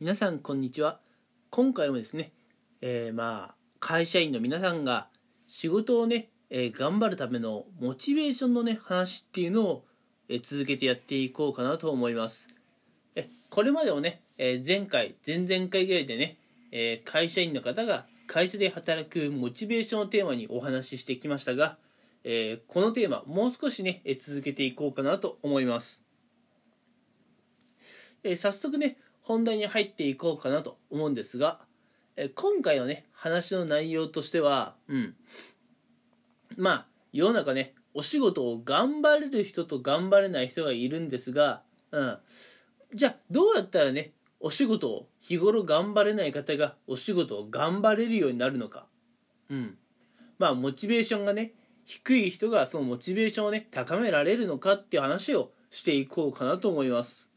皆さんこんにちは。今回もですね、えー、まあ会社員の皆さんが仕事をね、えー、頑張るためのモチベーションのね話っていうのを、えー、続けてやっていこうかなと思います。えこれまでもね、え前回前々回ぐらいでね、え会社員の方が会社で働くモチベーションをテーマにお話ししてきましたが、えこのテーマもう少しね、え続けていこうかなと思います。え早速ね本題に入っていこうかなと思うんですが、え今回のね話の内容としてはうん。まあ世の中ねお仕事を頑張れる人と頑張れない人がいるんですが、うん、じゃあどうやったらねお仕事を日頃頑張れない方がお仕事を頑張れるようになるのか、うん、まあモチベーションがね低い人がそのモチベーションをね高められるのかっていう話をしていこうかなと思います。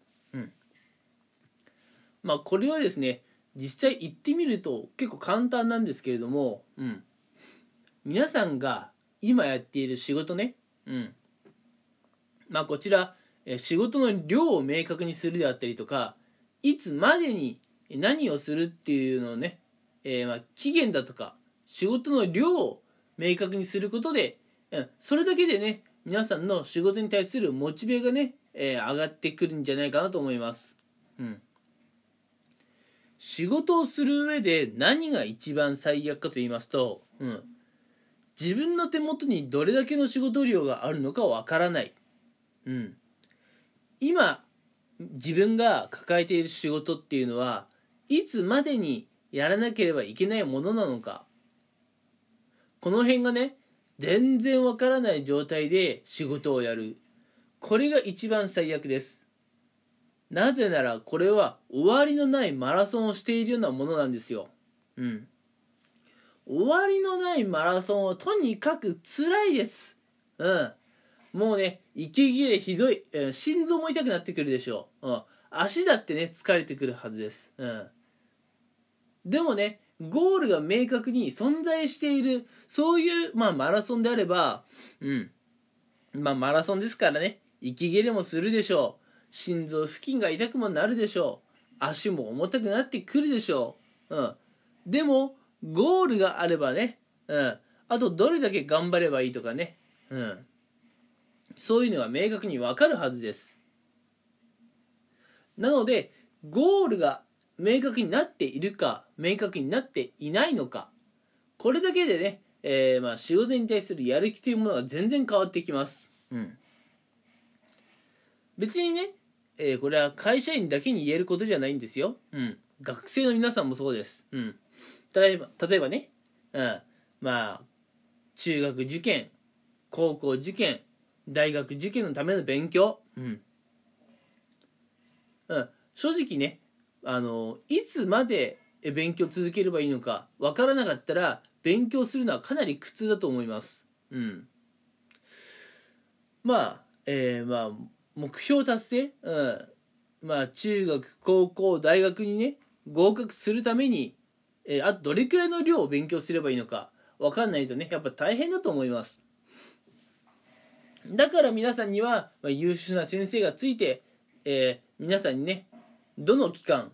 まあこれはですね実際行ってみると結構簡単なんですけれども、うん、皆さんが今やっている仕事ね、うん、まあこちら仕事の量を明確にするであったりとかいつまでに何をするっていうのをね、えー、まあ期限だとか仕事の量を明確にすることで、うん、それだけでね皆さんの仕事に対するモチベがね、えー、上がってくるんじゃないかなと思います。うん仕事をする上で何が一番最悪かと言いますと、うん、自分の手元にどれだけの仕事量があるのかわからない、うん、今自分が抱えている仕事っていうのはいつまでにやらなければいけないものなのか。この辺がね全然わからない状態で仕事をやる。これが一番最悪です。なぜならこれは終わりのないマラソンをしているようなものなんですよ。うん。終わりのないマラソンはとにかく辛いです。うん。もうね、息切れひどい、えー、心臓も痛くなってくるでしょう。うん。足だってね、疲れてくるはずです。うん。でもね、ゴールが明確に存在している、そういう、まあ、マラソンであれば、うん。まあ、マラソンですからね、息切れもするでしょう。心臓付近が痛くもなるでしょう。足も重たくなってくるでしょう、うん、でもゴールがあればね、うん、あとどれだけ頑張ればいいとかね、うん、そういうのが明確にわかるはずです。なのでゴールが明確になっているか明確になっていないのかこれだけでね、えー、まあ仕事に対するやる気というものが全然変わってきます、うん、別にねえー、これは会社員だけに言えることじゃないんですよ。うん。学生の皆さんもそうです。うん。例えば、例えばね、うん。まあ、中学受験、高校受験、大学受験のための勉強。うん。うん。正直ね、あの、いつまで勉強続ければいいのかわからなかったら、勉強するのはかなり苦痛だと思います。うん。まあ、えー、まあ、目標達成、うん、まあ中学高校大学にね合格するために、えー、あとどれくらいの量を勉強すればいいのか分かんないとねやっぱ大変だと思います。だから皆さんには、まあ、優秀な先生がついて、えー、皆さんにねどの期間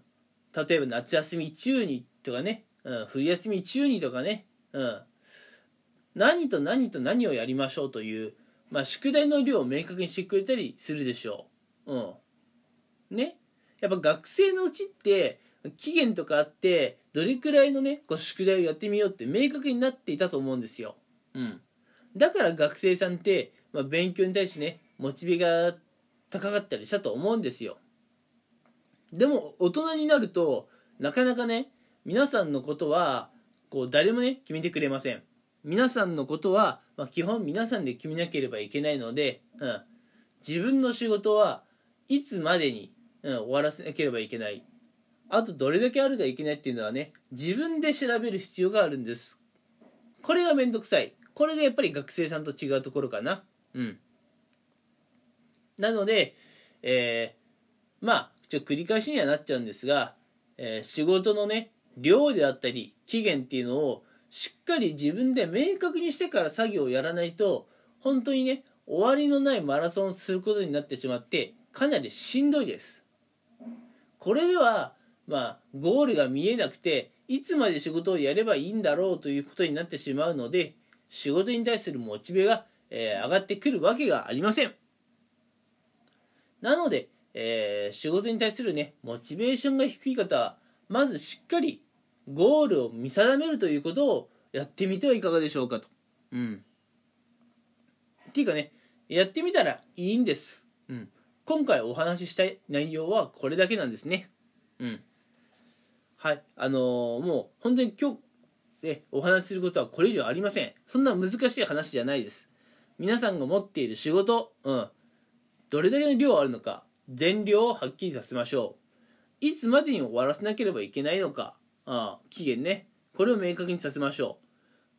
例えば夏休み中にとかね、うん、冬休み中にとかね、うん、何と何と何をやりましょうというまあ、宿題の量を明確にしてくれたりするでしょう。うん。ね。やっぱ学生のうちって、期限とかあって、どれくらいのね、こう宿題をやってみようって明確になっていたと思うんですよ。うん。だから学生さんって、まあ、勉強に対してね、モチベが高かったりしたと思うんですよ。でも、大人になると、なかなかね、皆さんのことは、こう、誰もね、決めてくれません。皆さんのことは、まあ、基本皆さんで決めなければいけないので、うん、自分の仕事はいつまでに、うん、終わらせなければいけない。あとどれだけあるかいけないっていうのはね自分で調べる必要があるんです。これがめんどくさい。これがやっぱり学生さんと違うところかな。うん。なので、えー、まあちょ繰り返しにはなっちゃうんですが、えー、仕事のね量であったり期限っていうのをしっかり自分で明確にしてから作業をやらないと本当にね終わりのないマラソンをすることになってしまってかなりしんどいです。これではまあゴールが見えなくていつまで仕事をやればいいんだろうということになってしまうので仕事に対するモチベが、えー、上がってくるわけがありません。なので、えー、仕事に対するねモチベーションが低い方はまずしっかりゴールを見定めるということをやってみてはいかがでしょうかと。うん。っていうかねやってみたらいいんです。うん。今回お話ししたい内容はこれだけなんですね。うん。はい。あのー、もう本当に今日でお話しすることはこれ以上ありません。そんな難しい話じゃないです。皆さんが持っている仕事うん。どれだけの量あるのか全量をはっきりさせましょう。いつまでに終わらせなければいけないのかあ期限ね。これを明確にさせましょ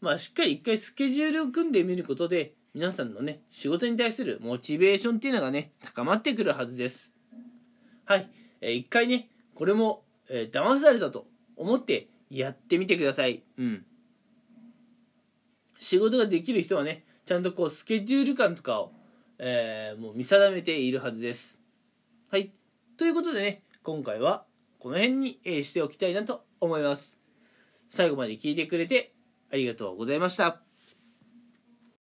う。まあしっかり一回スケジュールを組んでみることで皆さんのね仕事に対するモチベーションっていうのがね高まってくるはずです。はい、えー、一回ねこれも、えー、騙されたと思ってやってみてください。うん。仕事ができる人はねちゃんとこうスケジュール感とかを、えー、もう見定めているはずです。はい。ということでね今回はこの辺に、しておきたいなと思います。最後まで聞いてくれてありがとうございました。